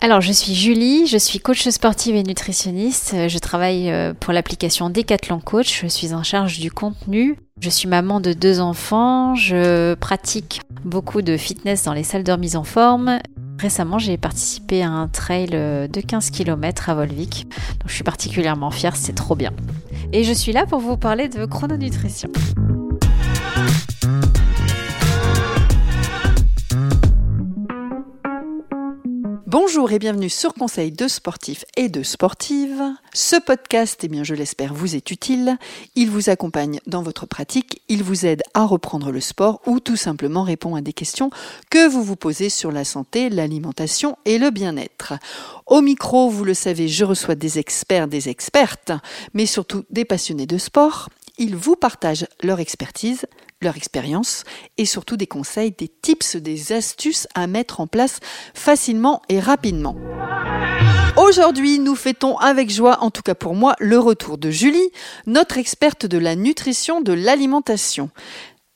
Alors, je suis Julie, je suis coach sportive et nutritionniste. Je travaille euh, pour l'application Decathlon Coach. Je suis en charge du contenu. Je suis maman de deux enfants. Je pratique beaucoup de fitness dans les salles de remise en forme. Récemment, j'ai participé à un trail euh, de 15 km à Volvic. Donc, je suis particulièrement fière, c'est trop bien. Et je suis là pour vous parler de chrononutrition. Bonjour et bienvenue sur Conseil de sportifs et de sportives. Ce podcast, eh bien, je l'espère, vous est utile. Il vous accompagne dans votre pratique, il vous aide à reprendre le sport ou tout simplement répond à des questions que vous vous posez sur la santé, l'alimentation et le bien-être. Au micro, vous le savez, je reçois des experts, des expertes, mais surtout des passionnés de sport. Ils vous partagent leur expertise, leur expérience et surtout des conseils, des tips, des astuces à mettre en place facilement et rapidement. Aujourd'hui, nous fêtons avec joie, en tout cas pour moi, le retour de Julie, notre experte de la nutrition, de l'alimentation.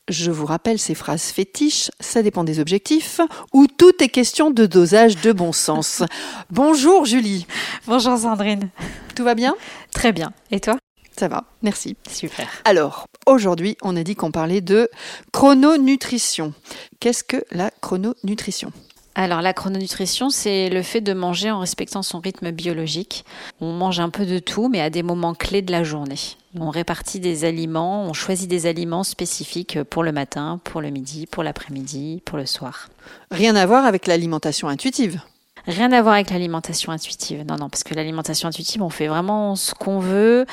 Je vous rappelle ces phrases fétiches, ça dépend des objectifs, où tout est question de dosage de bon sens. Bonjour Julie. Bonjour Sandrine. Tout va bien? Très bien. Et toi? Ça va, merci. Super. Alors, aujourd'hui, on a dit qu'on parlait de chrononutrition. Qu'est-ce que la chrononutrition? Alors la chrononutrition, c'est le fait de manger en respectant son rythme biologique. On mange un peu de tout, mais à des moments clés de la journée. On répartit des aliments, on choisit des aliments spécifiques pour le matin, pour le midi, pour l'après-midi, pour le soir. Rien à voir avec l'alimentation intuitive Rien à voir avec l'alimentation intuitive. Non, non, parce que l'alimentation intuitive, on fait vraiment ce qu'on veut,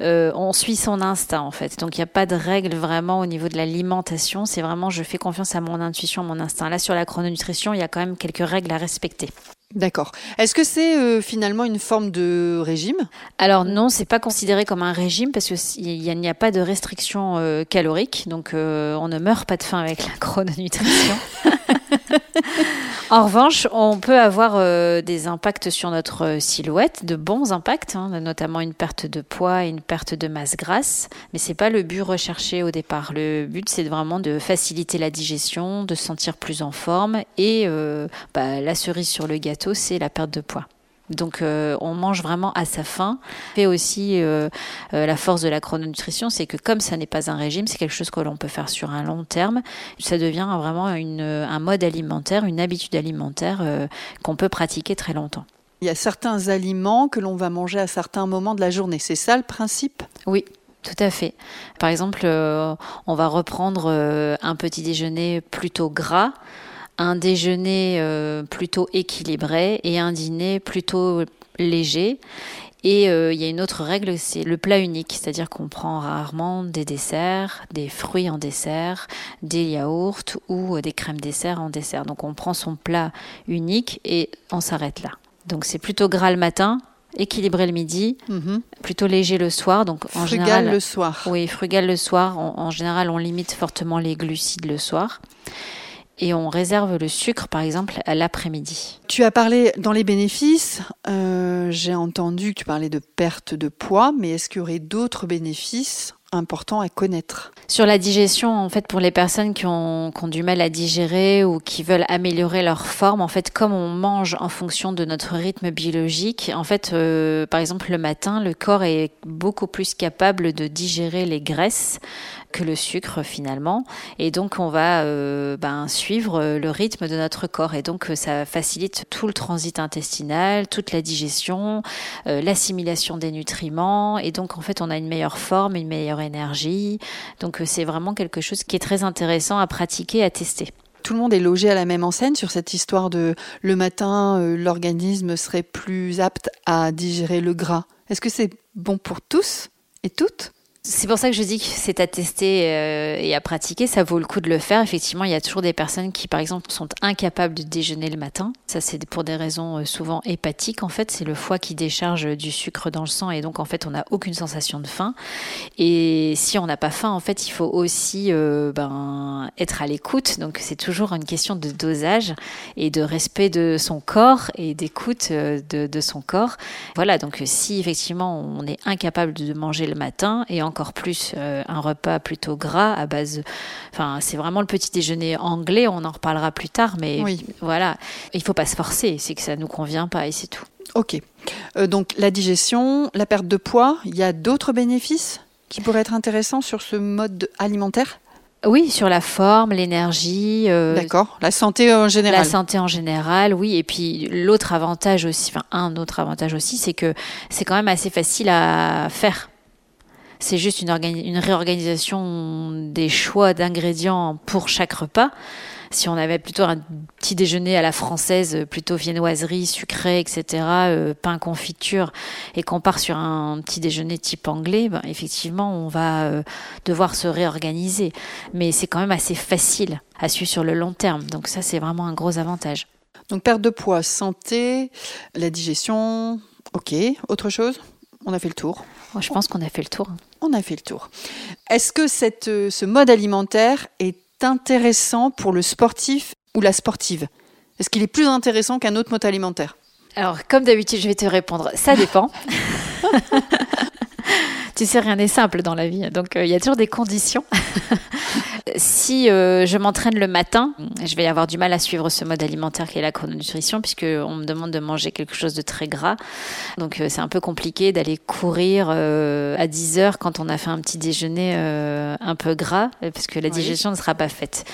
euh, on suit son instinct en fait. Donc il n'y a pas de règle vraiment au niveau de l'alimentation. C'est vraiment je fais confiance à mon intuition, à mon instinct. Là, sur la chrononutrition, il y a quand même quelques règles à respecter. D'accord. Est-ce que c'est euh, finalement une forme de régime? Alors non, c'est pas considéré comme un régime parce qu'il n'y a, pas de restriction euh, calorique, donc on ne meurt pas de faim avec la chrononutrition. En revanche, on peut avoir euh, des impacts sur notre euh, silhouette, de bons impacts, hein, notamment une perte de poids et une perte de masse grasse, mais c'est pas le but recherché au départ. Le but, c'est vraiment de faciliter la digestion, de se sentir plus en forme, et euh, bah, la cerise sur le gâteau, c'est la perte de poids. Donc euh, on mange vraiment à sa faim. Et aussi euh, euh, la force de la chrononutrition, c'est que comme ça n'est pas un régime, c'est quelque chose que l'on peut faire sur un long terme. Ça devient vraiment un mode alimentaire, une habitude alimentaire qu'on peut pratiquer très longtemps. Il y a certains aliments que l'on va manger à certains moments de la journée. C'est ça le principe? Oui, tout à fait. Par exemple, on va reprendre un petit déjeuner plutôt gras un déjeuner euh, plutôt équilibré et un dîner plutôt léger. Et euh, il y a une autre règle, c'est le plat unique, c'est-à-dire qu'on prend rarement des desserts, des fruits en dessert, des yaourts ou des crèmes dessert en dessert. Donc on prend son plat unique et on s'arrête là. Donc c'est plutôt gras le matin, équilibré le midi, mhm. plutôt léger le soir. Donc en frugal le soir. Oui, frugal le soir. en général, on limite fortement les glucides le soir et on réserve le sucre, par exemple, à l'après-midi. Tu as parlé dans les bénéfices, euh, j'ai entendu que tu parlais de perte de poids, mais est-ce qu'il y aurait d'autres bénéfices importants à connaître Sur la digestion, en fait, pour les personnes qui ont, du mal à digérer ou qui veulent améliorer leur forme, en fait, comme on mange en fonction de notre rythme biologique, en fait, euh, par exemple, le matin, le corps est beaucoup plus capable de digérer les graisses que le sucre finalement. Et donc on va euh, ben, suivre euh, le rythme de notre corps. Et donc ça facilite tout le transit intestinal, toute la digestion, l'assimilation des nutriments. Et donc en fait on a une meilleure forme, une meilleure énergie. Donc c'est vraiment quelque chose qui est très intéressant à pratiquer, à tester tout le monde est logé à la même enseigne sur cette histoire de le matin, l'organisme serait plus apte à digérer le gras. Est-ce que c'est bon pour tous et toutes? C'est pour ça que je dis que c'est à tester euh, et à pratiquer. Ça vaut le coup de le faire. Effectivement, il y a toujours des personnes qui, par exemple, sont incapables de déjeuner le matin. Ça, c'est pour des raisons euh, souvent hépatiques. En fait, c'est le foie qui décharge du sucre dans le sang et donc, en fait, on n'a aucune sensation de faim. Et si on n'a pas faim, en fait, il faut aussi euh, ben, être à l'écoute. Donc, c'est toujours une question de dosage et de respect de son corps et d'écoute de, de, son corps. Voilà. Donc, si effectivement on est incapable de manger le matin et en encore plus un repas plutôt gras à base. Enfin, c'est vraiment le petit déjeuner anglais. On en reparlera plus tard, mais voilà, il faut pas se forcer. C'est que ça nous convient pas et c'est tout. Ok. donc la digestion, la perte de poids, il y a d'autres bénéfices qui pourraient être intéressants sur ce mode alimentaire? Oui, sur la forme, l'énergie. Euh, D'accord. La santé en général. La santé en général, oui. Et puis l'autre avantage aussi, enfin un autre avantage aussi, c'est que c'est quand même assez facile à faire. C'est juste une, réorganisation des choix d'ingrédients pour chaque repas. Si on avait plutôt un petit déjeuner à la française, plutôt viennoiserie, sucré, etc., euh, pain confiture, et qu'on part sur un petit déjeuner type anglais, ben, effectivement, on va euh, devoir se réorganiser. Mais c'est quand même assez facile à suivre sur le long terme. Donc ça, c'est vraiment un gros avantage. Donc perte de poids, santé, la digestion, ok. Autre chose? On a fait le tour. je pense qu'on a fait le tour. On a fait le tour. Est-ce que cette, euh, ce mode alimentaire est intéressant pour le sportif ou la sportive? Est-ce qu'il est plus intéressant qu'un autre mode alimentaire? Alors, comme d'habitude, je vais te répondre, ça dépend. tu sais, rien n'est simple dans la vie, donc euh, il y a toujours des conditions. si euh, je m'entraîne le matin, je vais avoir du mal à suivre ce mode alimentaire qui est la chrononutrition, puisque on me demande de manger quelque chose de très gras. Donc euh, c'est un peu compliqué d'aller courir euh, à 10 heures quand on a fait un petit déjeuner un peu gras, parce que la digestion ne sera pas faite.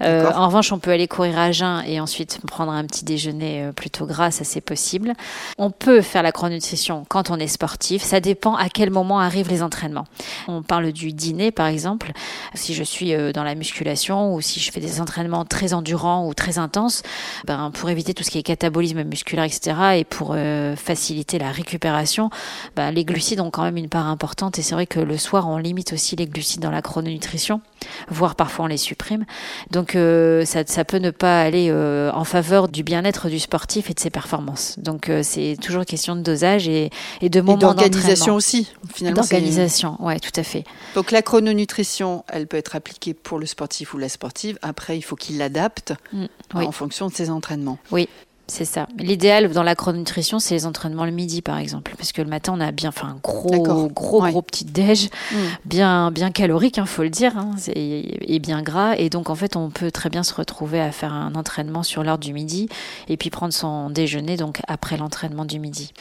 en revanche, on peut aller courir à jeun et ensuite prendre un petit déjeuner plutôt gras, ça c'est possible. On peut faire la chrononutrition quand on est sportif, ça dépend à quel moment les entraînements. On parle du dîner par exemple. Si je suis dans la musculation ou si je fais des entraînements très endurants ou très intenses, ben, pour éviter tout ce qui est catabolisme musculaire, etc. et pour euh, faciliter la récupération, ben, les glucides ont quand même une part importante et c'est vrai que le soir on limite aussi les glucides dans la chrononutrition, voire parfois on les supprime. Donc euh, ça, ça, peut ne pas aller euh, en faveur du bien-être du sportif et de ses performances. Donc c'est toujours question de dosage et, et de moment d'organisation aussi. Finalement, d'organisation, ouais, tout à fait. Donc la chrononutrition, elle peut être appliquée pour le sportif ou la sportive. Après, il faut qu'il l'adapte mm, en fonction de ses entraînements. Oui. C'est ça. L'idéal dans la chrononutrition, c'est les entraînements le midi, par exemple, parce que le matin, on a bien fait un gros, gros, gros petit déj, mm. bien, bien calorique, il hein, faut le dire, hein, et bien gras. Et donc, en fait, on peut très bien se retrouver à faire un entraînement sur l'heure du midi, et puis prendre son déjeuner donc après l'entraînement du midi.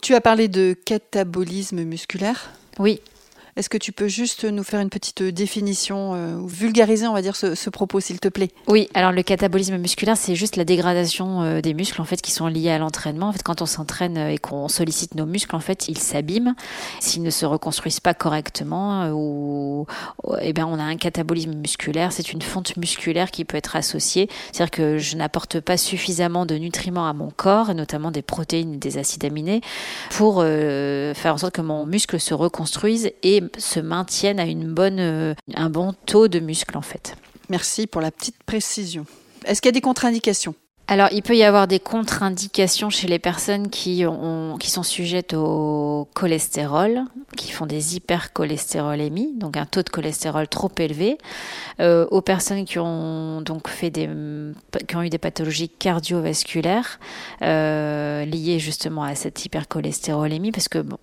Tu as parlé de catabolisme musculaire? Oui. Est-ce que tu peux juste nous faire une petite définition euh, vulgariser, on va dire, ce, propos, s'il te plaît? Oui, alors le catabolisme musculaire, c'est juste la dégradation euh, des muscles en fait qui sont liés à l'entraînement. En fait, quand on s'entraîne euh, et qu'on sollicite nos muscles, en fait, ils s'abîment s'ils ne se reconstruisent pas correctement ou eh bien on a un catabolisme musculaire. C'est une fonte musculaire qui peut être associée, c'est-à-dire que je n'apporte pas suffisamment de nutriments à mon corps, notamment des protéines et des acides aminés, pour faire en sorte que mon muscle se reconstruise et se maintiennent à une bonne, euh, un bon taux de muscle en fait. Merci pour la petite précision. Est-ce qu'il y a des contre-indications? Alors, il peut y avoir des contre-indications chez les personnes qui, ont, qui sont sujettes au cholestérol, qui font des hypercholestérolémies, donc un taux de cholestérol trop élevé, euh, aux personnes qui ont donc fait des, qui ont eu des pathologies cardiovasculaires euh, liées justement à cette hypercholestérolémie, parce que bon,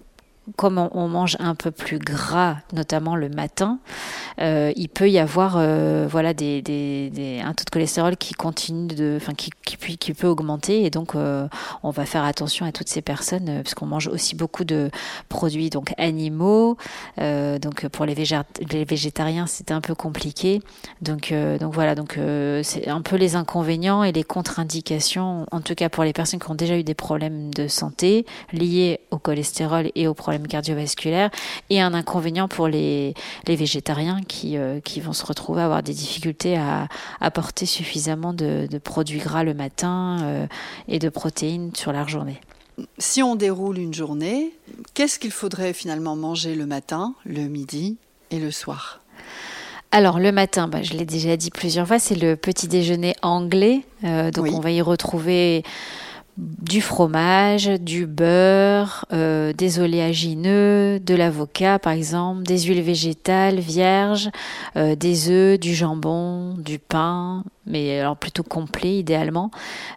comme on, mange un peu plus gras, notamment le matin, euh, il peut y avoir euh, voilà des, un taux de cholestérol qui continue de, enfin qui, qui, qui peut augmenter et donc euh, on va faire attention à toutes ces personnes euh, parce qu'on mange aussi beaucoup de produits donc animaux. Donc pour les, les végétariens c'est un peu compliqué. Donc donc voilà donc c'est un peu les inconvénients et les contre-indications en tout cas pour les personnes qui ont déjà eu des problèmes de santé liés au cholestérol et aux problèmes cardiovasculaires et un inconvénient pour les, les végétariens qui, euh, qui vont se retrouver à avoir des difficultés à apporter suffisamment de, produits gras le matin euh, et de protéines sur la journée. Si on déroule une journée, qu'est-ce qu'il faudrait finalement manger le matin, le midi et le soir? Alors le matin, bah, je l'ai déjà dit plusieurs fois, c'est le petit déjeuner anglais. Euh, donc on va y retrouver du fromage, du beurre, euh, des oléagineux, de l'avocat par exemple, des huiles végétales vierges, euh, des œufs, du jambon, du pain, mais alors plutôt complet idéalement.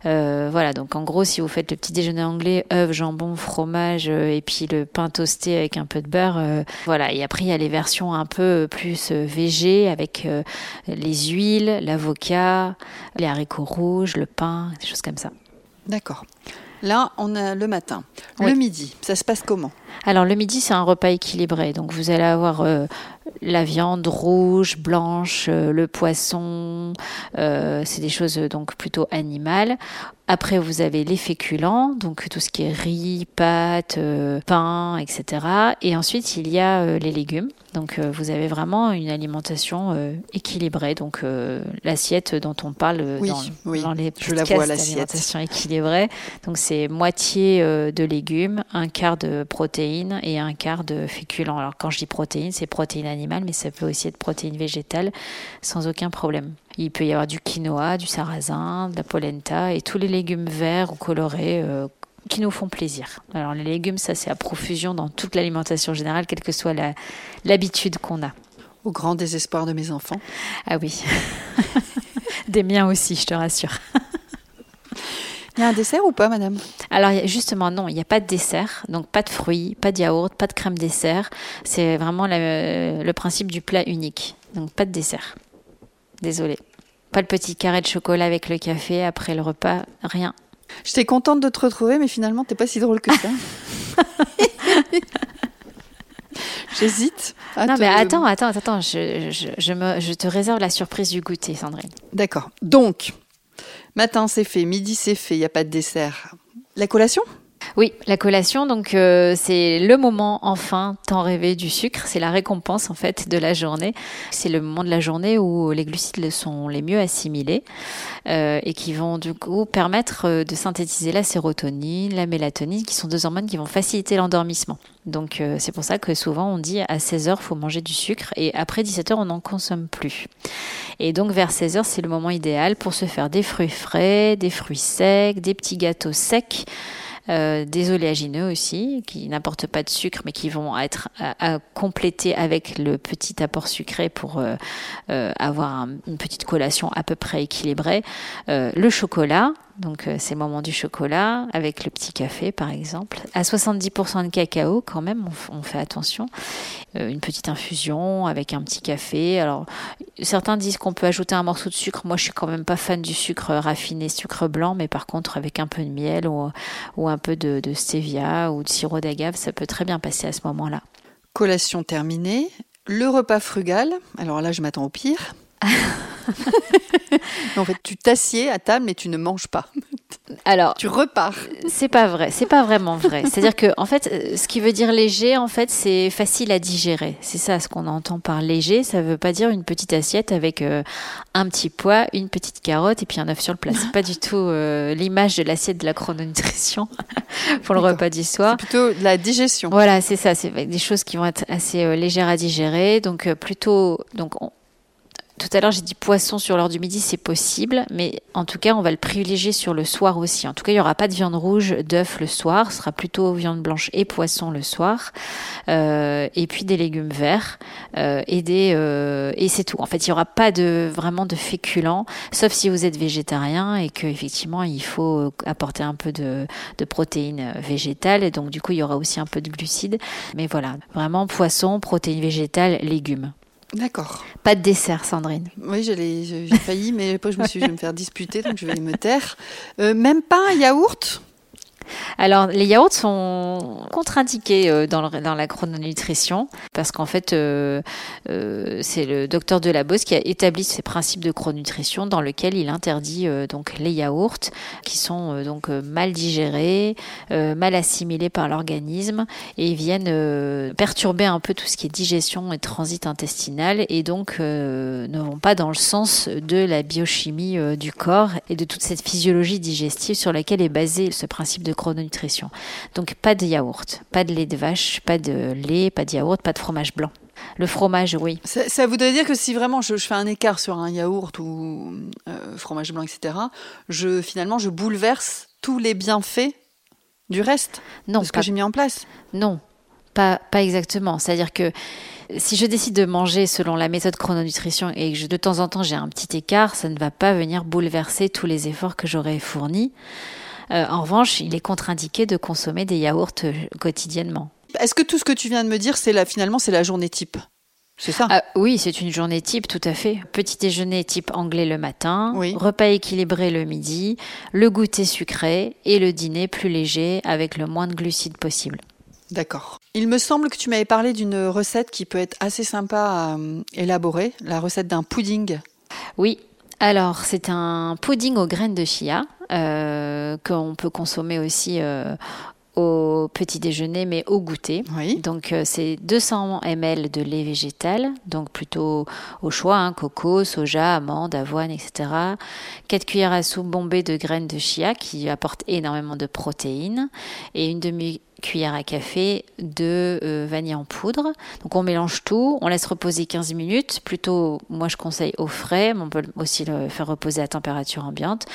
Euh, voilà, donc en gros, si vous faites le petit déjeuner anglais, œufs, jambon, fromage et puis le pain toasté avec un peu de beurre, voilà. Et après, il y a les versions un peu plus végé avec les huiles, l'avocat, les haricots rouges, le pain, des choses comme ça. D'accord. Là, on a le matin. Le midi, ça se passe comment? Alors le midi, c'est un repas équilibré. Donc vous allez avoir euh, la viande rouge, blanche, euh, le poisson. Euh, c'est des choses donc plutôt animales. Après, vous avez les féculents, donc tout ce qui est riz, pâtes, pain, etc. Et ensuite, il y a les légumes. Donc vous avez vraiment une alimentation équilibrée. Donc l'assiette dont on parle dans, les je la vois l'alimentation équilibrée. Donc c'est moitié de légumes, un quart de protéines et un quart de féculents. Alors quand je dis protéines, c'est protéines animales, mais ça peut aussi être protéines végétales sans aucun problème. Il peut y avoir du quinoa, du sarrasin, de la polenta et tous les légumes verts ou colorés qui nous font plaisir. Alors les légumes, ça c'est à profusion dans toute l'alimentation générale, quelle que soit l'habitude qu'on a. Au grand désespoir de mes enfants. Ah oui. Des miens aussi, je te rassure. Il y a un dessert ou pas, madame? Alors justement, non, il n'y a pas de dessert, donc pas de fruits, pas de yaourt, pas de crème dessert. C'est vraiment le principe du plat unique, donc pas de dessert. Désolée. Pas le petit carré de chocolat avec le café après le repas, rien. J'étais contente de te retrouver, mais finalement, t'es pas si drôle que ça. J'hésite. Non, mais attends, attends, attends. Je, je, me, je te réserve la surprise du goûter, Sandrine. D'accord. Donc, matin, c'est fait. Midi, c'est fait. Il n'y a pas de dessert. La collation? Oui, la collation, donc euh, c'est le moment enfin tant rêvé du sucre. C'est la récompense en fait de la journée. C'est le moment de la journée où les glucides sont les mieux assimilés euh, et qui vont du coup permettre euh, de synthétiser la sérotonine, la mélatonine, qui sont deux hormones qui vont faciliter l'endormissement. Donc c'est pour ça que souvent on dit à 16 heures faut manger du sucre et après 17 heures on n'en consomme plus. Et donc vers 16 heures c'est le moment idéal pour se faire des fruits frais, des fruits secs, des petits gâteaux secs. Euh, des oléagineux aussi, qui n'apportent pas de sucre, mais qui vont être à, compléter avec le petit apport sucré pour euh, euh, avoir une petite collation à peu près équilibrée. le chocolat, donc euh, c'est moment du chocolat avec le petit café par exemple. À 70% de cacao quand même, on, fait attention. Euh, une petite infusion avec un petit café. Alors certains disent qu'on peut ajouter un morceau de sucre. Moi je suis quand même pas fan du sucre raffiné, sucre blanc, mais par contre avec un peu de miel ou, ou un peu de, de stevia ou de sirop d'agave, ça peut très bien passer à ce moment-là. Collation terminée. Le repas frugal. Alors là je m'attends au pire. En fait, tu t'assieds à table mais tu ne manges pas. Alors, tu repars. C'est pas vrai, c'est pas vraiment vrai. C'est-à-dire que en fait, euh, ce qui veut dire léger, en fait, c'est facile à digérer. C'est ça ce qu'on entend par léger. Ça veut pas dire une petite assiette avec euh, un petit pois, une petite carotte et puis un œuf sur le plat. C'est pas du tout euh, l'image de l'assiette de la chrononutrition pour le repas du soir. C'est plutôt la digestion. Voilà, c'est ça. C'est des choses qui vont être assez légères à digérer. Donc plutôt, donc tout à l'heure, j'ai dit poisson sur l'heure du midi, c'est possible, mais en tout cas, on va le privilégier sur le soir aussi. En tout cas, il n'y aura pas de viande rouge, d'œuf le soir, ce sera plutôt viande blanche et poisson le soir, euh, et puis des légumes verts euh, et des euh, et c'est tout. En fait, il n'y aura pas de vraiment de féculents, sauf si vous êtes végétarien et que effectivement, il faut apporter un peu de, de protéines végétales, et donc du coup, il y aura aussi un peu de glucides. Mais voilà, vraiment poisson, protéines végétales, légumes. D'accord. Pas de dessert, Sandrine. Oui, j'ai failli, mais après je me suis dit, je vais me faire disputer, donc je vais me taire. Euh, même pas un yaourt? Alors, les yaourts sont contre-indiqués euh, dans, la chrononutrition parce qu'en fait, euh, euh, c'est le docteur Delabos qui a établi ces principes de chrononutrition dans lequel il interdit donc les yaourts qui sont donc mal digérés, mal assimilés par l'organisme et viennent perturber un peu tout ce qui est digestion et transit intestinal et donc ne vont pas dans le sens de la biochimie du corps et de toute cette physiologie digestive sur laquelle est basé ce principe de chrononutrition. Donc pas de yaourt, pas de lait de vache, pas de lait, pas de yaourt, pas de fromage blanc. Le fromage, oui. Ça, voudrait dire que si vraiment je, fais un écart sur un yaourt ou euh, fromage blanc, etc., je, finalement, je bouleverse tous les bienfaits du reste non, de ce que j'ai mis en place Non, pas, pas exactement. C'est-à-dire que si je décide de manger selon la méthode chrononutrition et que de temps en temps j'ai un petit écart, ça ne va pas venir bouleverser tous les efforts que j'aurais fournis. Euh, en revanche, il est contre-indiqué de consommer des yaourts euh, quotidiennement. Est-ce que tout ce que tu viens de me dire, c'est finalement c'est la journée type? C'est ça? Ah, Oui, c'est une journée type, tout à fait. Petit déjeuner type anglais le matin, repas équilibré le midi, le goûter sucré et le dîner plus léger avec le moins de glucides possible. D'accord. Il me semble que tu m'avais parlé d'une recette qui peut être assez sympa à euh, élaborer, la recette d'un pudding. Oui, alors c'est un pudding aux graines de chia euh, qu'on peut consommer aussi euh, au petit déjeuner, mais au goûter. Donc, euh, c'est 200 ml de lait végétal, donc plutôt au choix, hein, coco, soja, amande, avoine, etc. 4 cuillères à soupe bombées de graines de chia qui apportent énormément de protéines et une demi cuillère à café de euh, vanille en poudre. Donc on mélange tout, on laisse reposer 15 minutes. Plutôt, moi je conseille au frais, mais on peut aussi le faire reposer à température ambiante.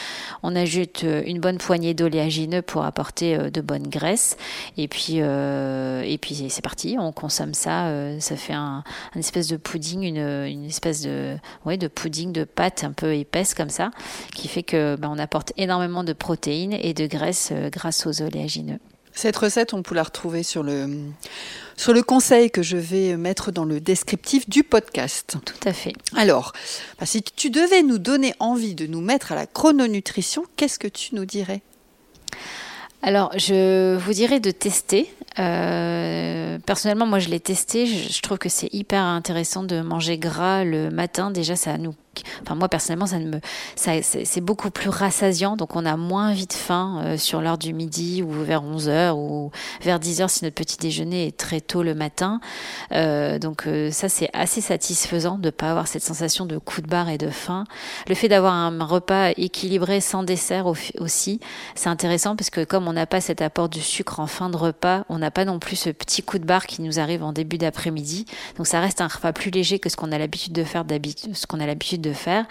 On ajoute euh, une bonne poignée d'oléagineux pour apporter euh, de bonnes graisses. Et puis, et puis c'est parti, on consomme ça. ça fait un, espèce de pudding, une, une espèce de, ouais, de pudding de pâte un peu épaisse comme ça, qui fait que ben, on apporte énormément de protéines et de graisses grâce aux oléagineux. Cette recette, on peut la retrouver sur le, sur le conseil que je vais mettre dans le descriptif du podcast. Tout à fait. Alors, bah, si tu devais nous donner envie de nous mettre à la chrononutrition, qu'est-ce que tu nous dirais? Alors, je vous dirais de tester. Euh, personnellement, moi, je l'ai testé. je trouve que c'est hyper intéressant de manger gras le matin. Déjà, ça nous Enfin, moi personnellement, ça me, ça, c'est beaucoup plus rassasiant, donc on a moins vite faim euh, sur l'heure du midi ou vers 11 h ou vers 10 h si notre petit déjeuner est très tôt le matin. Euh, donc euh, ça, c'est assez satisfaisant de pas avoir cette sensation de coup de barre et de faim. Le fait d'avoir un repas équilibré sans dessert aussi, c'est intéressant parce que comme on n'a pas cet apport de sucre en fin de repas, on n'a pas non plus ce petit coup de barre qui nous arrive en début d'après-midi. Donc ça reste un repas plus léger que ce qu'on a l'habitude de faire d'habitude, ce qu'on a l'habitude de faire.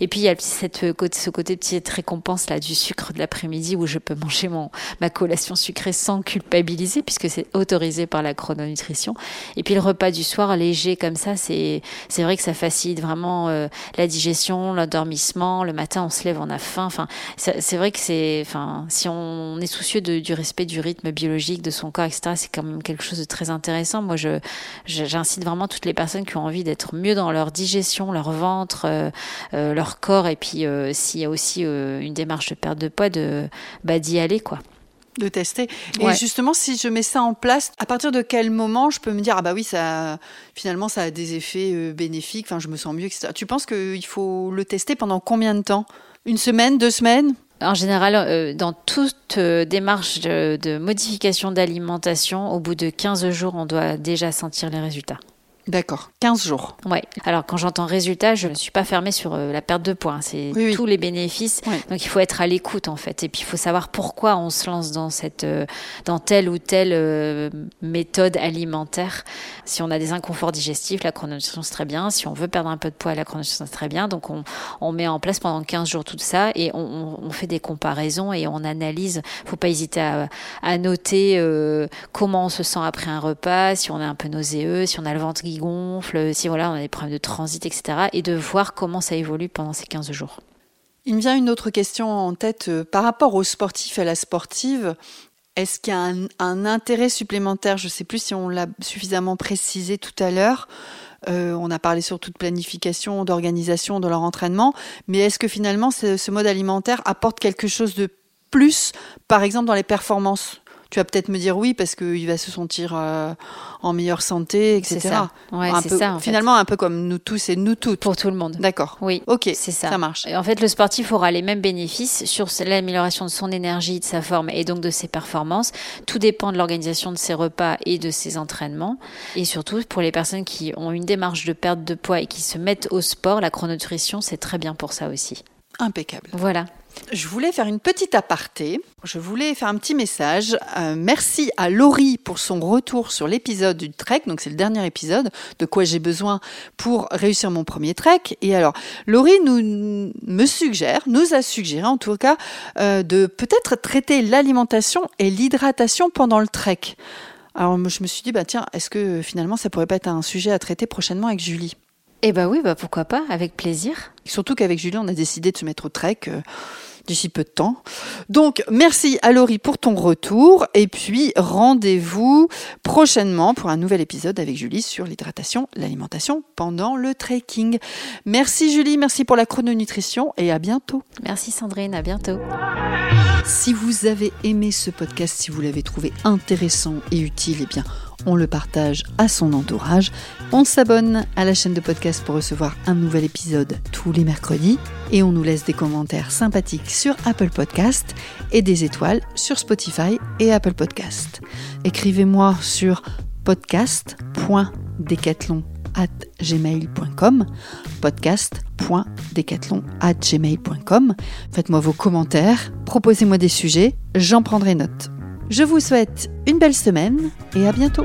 Et puis il y a cette, euh, ce côté petite récompense là du sucre de l'après-midi où je peux manger mon, ma collation sucrée sans culpabiliser puisque c'est autorisé par la chrononutrition. Et puis le repas du soir léger comme ça, c'est c'est vrai que ça facilite vraiment euh, la digestion, l'endormissement. Le matin on se lève, on a faim. Enfin, c'est vrai que c'est, enfin, si on est soucieux de, du respect du rythme biologique de son corps, etc., c'est quand même quelque chose de très intéressant. Moi, je j'incite vraiment toutes les personnes qui ont envie d'être mieux dans leur digestion, leur ventre, euh, leur corps et puis euh, s'il y a aussi une démarche de perte de poids, de bah, d'y aller quoi de tester. Et justement, si je mets ça en place, à partir de quel moment je peux me dire ah bah oui ça finalement ça a des effets bénéfiques, enfin je me sens mieux, etc. Tu penses qu'il faut le tester pendant combien de temps? Une semaine, deux semaines? En général, dans toute démarche de, de modification d'alimentation, au bout de 15 jours, on doit déjà sentir les résultats. D'accord, 15 jours. Ouais. Alors quand j'entends résultat, je ne suis pas fermée sur euh, la perte de poids. Hein. C'est tous les bénéfices. Donc il faut être à l'écoute en fait, et puis il faut savoir pourquoi on se lance dans cette, euh, dans telle ou telle euh, méthode alimentaire. Si on a des inconforts digestifs, la chrononutrition c'est très bien. Si on veut perdre un peu de poids, la chrononutrition c'est très bien. Donc on, on met en place pendant 15 jours tout ça et on, on fait des comparaisons et on analyse. Faut pas hésiter à, à noter comment on se sent après un repas, si on est un peu nauséeux, si on a le ventre gonfle, si voilà, on a des problèmes de transit, etc. Et de voir comment ça évolue pendant ces 15 jours. Il me vient une autre question en tête euh, par rapport aux sportifs et à la sportive. Est-ce qu'il y a un, intérêt supplémentaire Je ne sais plus si on l'a suffisamment précisé tout à l'heure. Euh, on a parlé surtout de planification, d'organisation de leur entraînement. Mais est-ce que finalement ce mode alimentaire apporte quelque chose de plus, par exemple dans les performances? Tu vas peut-être me dire oui parce qu'il va se sentir euh, en meilleure santé, etc. C'est ça. Ouais, c'est ça. finalement, un peu comme nous tous et nous toutes. Pour tout le monde. D'accord. Oui. Ok. C'est ça. Ça marche. en fait, le sportif aura les mêmes bénéfices sur l'amélioration de son énergie, de sa forme et donc de ses performances. Tout dépend de l'organisation de ses repas et de ses entraînements. Et surtout, pour les personnes qui ont une démarche de perte de poids et qui se mettent au sport, la chrononutrition, c'est très bien pour ça aussi. Impeccable. Voilà. Je voulais faire une petite aparté. Je voulais faire un petit message. Euh, merci à Laurie pour son retour sur l'épisode du trek. Donc c'est le dernier épisode de quoi j'ai besoin pour réussir mon premier trek. Et alors Laurie nous me suggère, nous a suggéré en tout cas euh, de peut-être traiter l'alimentation et l'hydratation pendant le trek. Alors je me suis dit bah tiens est-ce que finalement ça pourrait pas être un sujet à traiter prochainement avec Julie? Eh bah oui, bah pourquoi pas, avec plaisir. Surtout qu'avec Julie, on a décidé de se mettre au trek euh, d'ici peu de temps. Donc, merci à Laurie pour ton retour. Et puis, rendez-vous prochainement pour un nouvel épisode avec Julie sur l'hydratation, l'alimentation pendant le trekking. Merci Julie, merci pour la chrononutrition et à bientôt. Merci Sandrine, à bientôt. Si vous avez aimé ce podcast, si vous l'avez trouvé intéressant et utile, eh bien, on le partage à son entourage. On s'abonne à la chaîne de podcast pour recevoir un nouvel épisode tous les mercredis et on nous laisse des commentaires sympathiques sur Apple Podcast et des étoiles sur Spotify et Apple Podcast. Écrivez-moi sur podcast.decathlon@gmail.com podcast.decathlon@gmail.com. Faites-moi vos commentaires, proposez-moi des sujets, j'en prendrai note. Je vous souhaite une belle semaine et à bientôt.